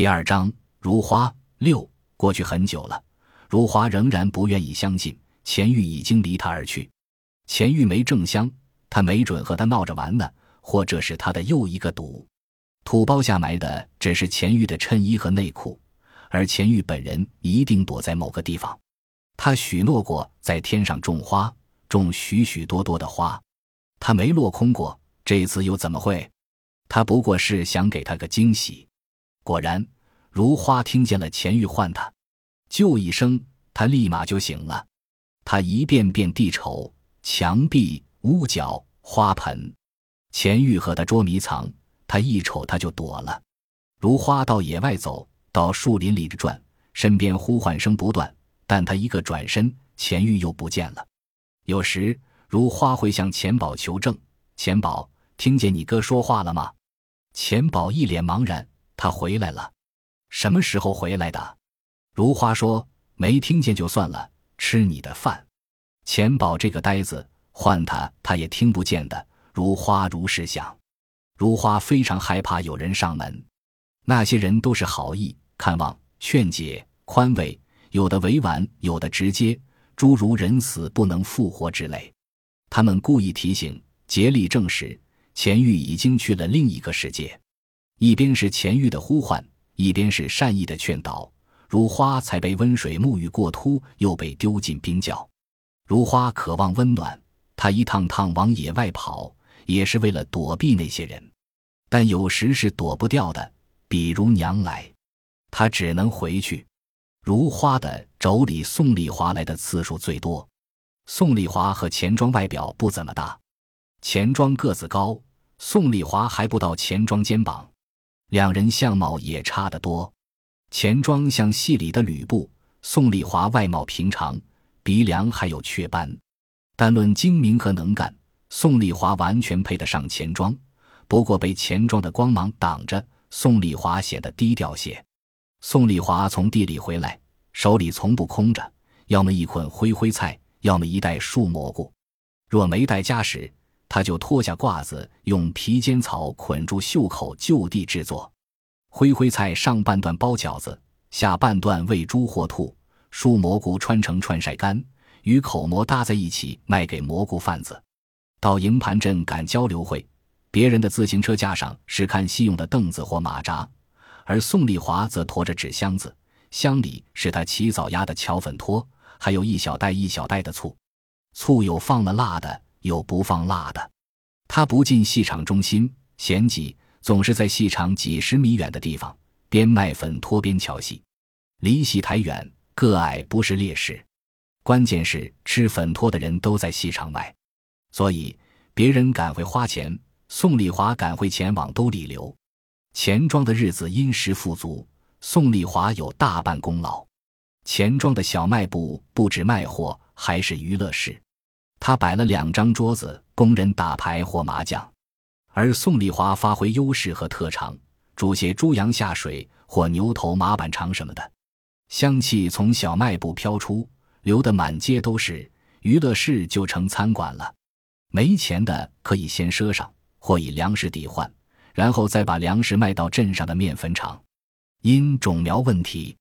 第二章，如花六。过去很久了，如花仍然不愿意相信钱玉已经离他而去。钱玉没正香，他没准和他闹着玩呢，或者是他的又一个赌。土包下埋的只是钱玉的衬衣和内裤，而钱玉本人一定躲在某个地方。他许诺过在天上种花，种许许多多的花，他没落空过。这次又怎么会？他不过是想给他个惊喜。果然。如花听见了钱玉唤他，就一声，他立马就醒了。他一遍遍地瞅墙壁、屋角、花盆，钱玉和他捉迷藏，他一瞅他就躲了。如花到野外走，到树林里转，身边呼唤声不断，但他一个转身，钱玉又不见了。有时如花会向钱宝求证：“钱宝，听见你哥说话了吗？”钱宝一脸茫然：“他回来了。”什么时候回来的？如花说：“没听见就算了，吃你的饭。”钱宝这个呆子，唤他他也听不见的。如花如是想，如花非常害怕有人上门。那些人都是好意，看望、劝解、宽慰，有的委婉，有的直接，诸如“人死不能复活”之类。他们故意提醒，竭力证实钱玉已经去了另一个世界。一边是钱玉的呼唤。一边是善意的劝导，如花才被温水沐浴过秃，又被丢进冰窖。如花渴望温暖，她一趟趟往野外跑，也是为了躲避那些人。但有时是躲不掉的，比如娘来，他只能回去。如花的妯娌宋丽华来的次数最多。宋丽华和钱庄外表不怎么大，钱庄个子高，宋丽华还不到钱庄肩膀。两人相貌也差得多，钱庄像戏里的吕布，宋丽华外貌平常，鼻梁还有雀斑，但论精明和能干，宋丽华完全配得上钱庄。不过被钱庄的光芒挡着，宋丽华显得低调些。宋丽华从地里回来，手里从不空着，要么一捆灰灰菜，要么一袋树蘑菇。若没带家时，他就脱下褂子，用皮尖草捆住袖口，就地制作。灰灰菜上半段包饺子，下半段喂猪或兔。树蘑菇穿成串晒干，与口蘑搭在一起卖给蘑菇贩子。到营盘镇赶交流会，别人的自行车架上是看戏用的凳子或马扎，而宋丽华则驮着纸箱子，箱里是他起早压的巧粉托，还有一小袋一小袋的醋。醋有放了辣的。有不放辣的，他不进戏场中心，嫌挤，总是在戏场几十米远的地方边卖粉托边瞧戏。离戏台远，个矮不是劣势，关键是吃粉托的人都在戏场外，所以别人赶会花钱，宋丽华赶会钱往兜里流。钱庄的日子殷实富足，宋丽华有大半功劳。钱庄的小卖部不止卖货，还是娱乐室。他摆了两张桌子，供人打牌或麻将，而宋丽华发挥优势和特长，煮些猪羊下水或牛头马板肠什么的，香气从小卖部飘出，流得满街都是。娱乐室就成餐馆了，没钱的可以先赊上，或以粮食抵换，然后再把粮食卖到镇上的面粉厂。因种苗问题，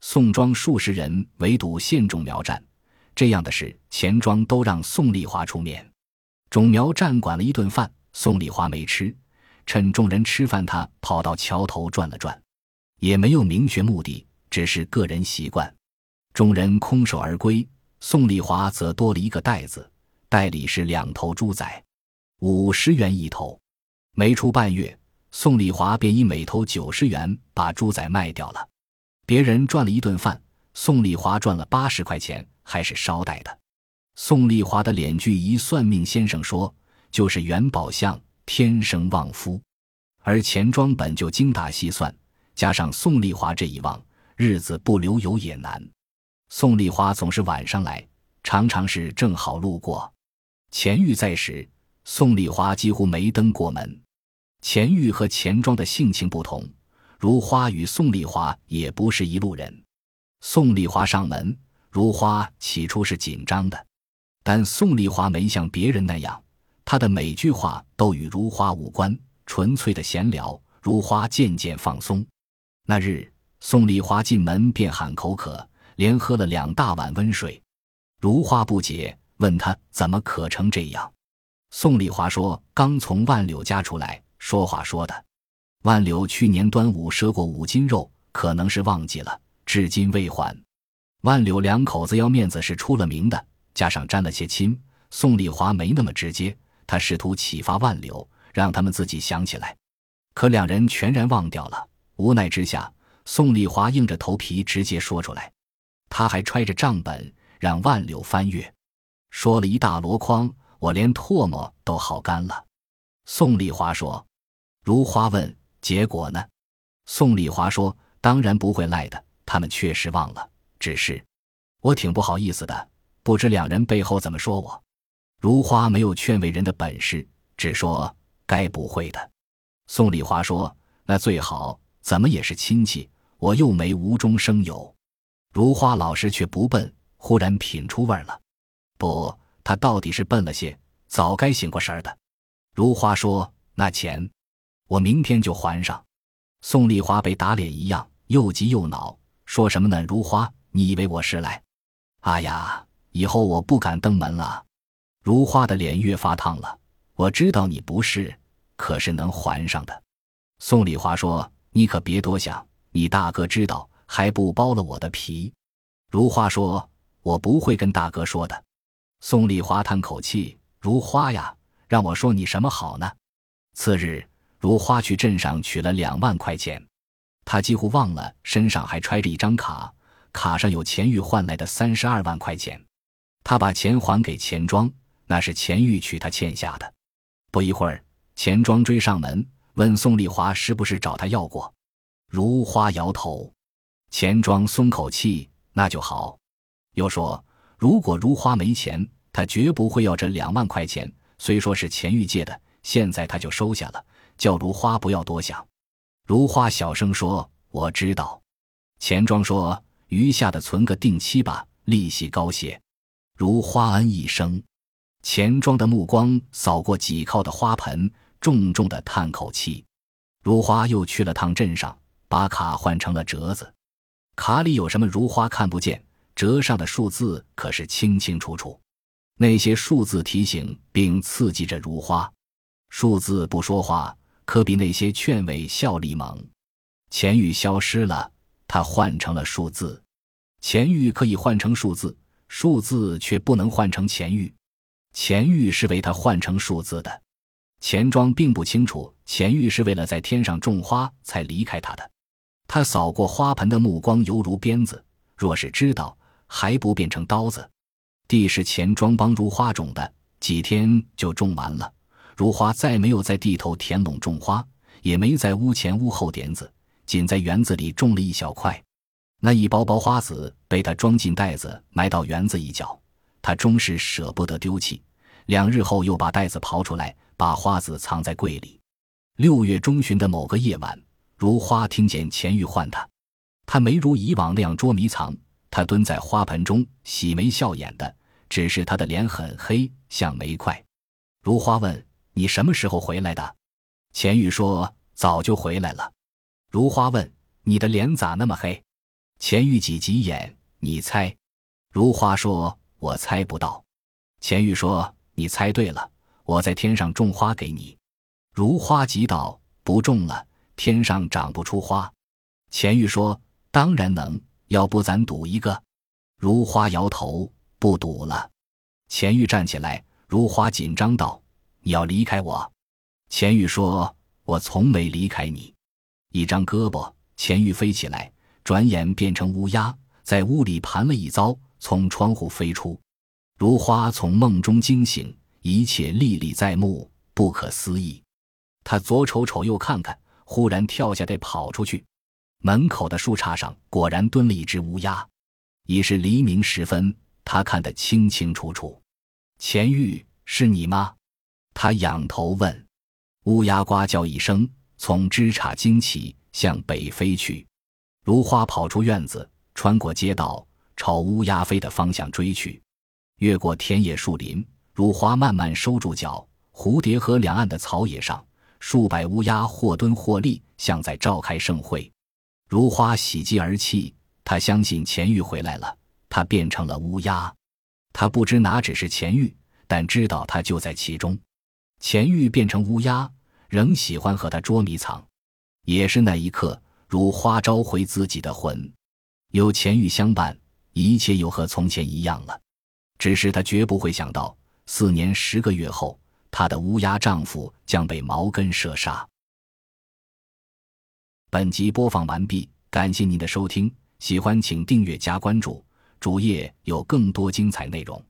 宋庄数十人围堵县种苗站。这样的事，钱庄都让宋丽华出面。种苗站管了一顿饭，宋丽华没吃。趁众人吃饭，他跑到桥头转了转，也没有明确目的，只是个人习惯。众人空手而归，宋丽华则多了一个袋子，袋里是两头猪仔，五十元一头。没出半月，宋丽华便以每头九十元把猪仔卖掉了。别人赚了一顿饭，宋丽华赚了八十块钱。还是捎带的。宋丽华的脸具一算命先生说，就是元宝相，天生旺夫。而钱庄本就精打细算，加上宋丽华这一旺，日子不留有也难。宋丽华总是晚上来，常常是正好路过。钱玉在时，宋丽华几乎没登过门。钱玉和钱庄的性情不同，如花与宋丽华也不是一路人。宋丽华上门。如花起初是紧张的，但宋丽华没像别人那样，她的每句话都与如花无关，纯粹的闲聊。如花渐渐放松。那日，宋丽华进门便喊口渴，连喝了两大碗温水。如花不解，问他怎么渴成这样。宋丽华说：“刚从万柳家出来，说话说的。万柳去年端午赊过五斤肉，可能是忘记了，至今未还。万柳两口子要面子是出了名的，加上沾了些亲，宋丽华没那么直接。他试图启发万柳，让他们自己想起来，可两人全然忘掉了。无奈之下，宋丽华硬着头皮直接说出来。他还揣着账本让万柳翻阅，说了一大箩筐。我连唾沫都好干了，宋丽华说。如花问：“结果呢？”宋丽华说：“当然不会赖的，他们确实忘了，只是我挺不好意思的，不知两人背后怎么说我。”如花没有劝慰人的本事，只说：“该不会的。”宋丽华说：“那最好，怎么也是亲戚，我又没无中生有。”如花老实却不笨，忽然品出味儿了，不。他到底是笨了些，早该醒过神儿的。如花说：“那钱，我明天就还上。”宋丽华被打脸一样，又急又恼，说什么呢？如花，你以为我是来？哎呀，以后我不敢登门了。如花的脸越发烫了。我知道你不是，可是能还上的。宋丽华说：“你可别多想，你大哥知道还不剥了我的皮。”如花说：“我不会跟大哥说的。”宋丽华叹口气：“如花呀，让我说你什么好呢？”次日，如花去镇上取了两万块钱，他几乎忘了身上还揣着一张卡，卡上有钱玉换来的三十二万块钱。他把钱还给钱庄，那是钱玉取他欠下的。不一会儿，钱庄追上门，问宋丽华是不是找他要过。如花摇头。钱庄松口气：“那就好。”又说。如果如花没钱，他绝不会要这两万块钱。虽说是钱玉借的，现在他就收下了，叫如花不要多想。如花小声说：“我知道。”钱庄说：“余下的存个定期吧，利息高些。”如花嗯一声。钱庄的目光扫过几靠的花盆，重重的叹口气。如花又去了趟镇上，把卡换成了折子。卡里有什么？如花看不见。折上的数字可是清清楚楚，那些数字提醒并刺激着如花。数字不说话，可比那些劝慰效力猛。钱玉消失了，他换成了数字。钱玉可以换成数字，数字却不能换成钱玉。钱玉是为他换成数字的。钱庄并不清楚钱玉是为了在天上种花才离开他的。他扫过花盆的目光犹如鞭子，若是知道。还不变成刀子？地是钱庄帮如花种的，几天就种完了。如花再没有在地头田垄种花，也没在屋前屋后点子，仅在园子里种了一小块。那一包包花籽被他装进袋子，埋到园子一角。他终是舍不得丢弃。两日后又把袋子刨出来，把花籽藏在柜里。六月中旬的某个夜晚，如花听见钱玉唤他，他没如以往那样捉迷藏。他蹲在花盆中，喜眉笑眼的，只是他的脸很黑，像煤块。如花问：“你什么时候回来的？”钱玉说：“早就回来了。”如花问：“你的脸咋那么黑？”钱玉挤挤眼：“你猜？”如花说：“我猜不到。”钱玉说：“你猜对了，我在天上种花给你。”如花急道：“不种了，天上长不出花。”钱玉说：“当然能。”要不咱赌一个？如花摇头，不赌了。钱玉站起来，如花紧张道：“你要离开我？”钱玉说：“我从没离开你。”一张胳膊，钱玉飞起来，转眼变成乌鸦，在屋里盘了一遭，从窗户飞出。如花从梦中惊醒，一切历历在目，不可思议。他左瞅瞅，右看看，忽然跳下来跑出去。门口的树杈上果然蹲了一只乌鸦，已是黎明时分，他看得清清楚楚。钱玉，是你吗？他仰头问。乌鸦呱叫一声，从枝杈惊起，向北飞去。如花跑出院子，穿过街道，朝乌鸦飞的方向追去。越过田野树林，如花慢慢收住脚。蝴蝶河两岸的草野上，数百乌鸦或蹲或立，像在召开盛会。如花喜极而泣，他相信钱玉回来了，他变成了乌鸦。他不知哪只是钱玉，但知道他就在其中。钱玉变成乌鸦，仍喜欢和他捉迷藏。也是那一刻，如花召回自己的魂，有钱玉相伴，一切又和从前一样了。只是她绝不会想到，四年十个月后，她的乌鸦丈夫将被毛根射杀。本集播放完毕，感谢您的收听，喜欢请订阅加关注，主页有更多精彩内容。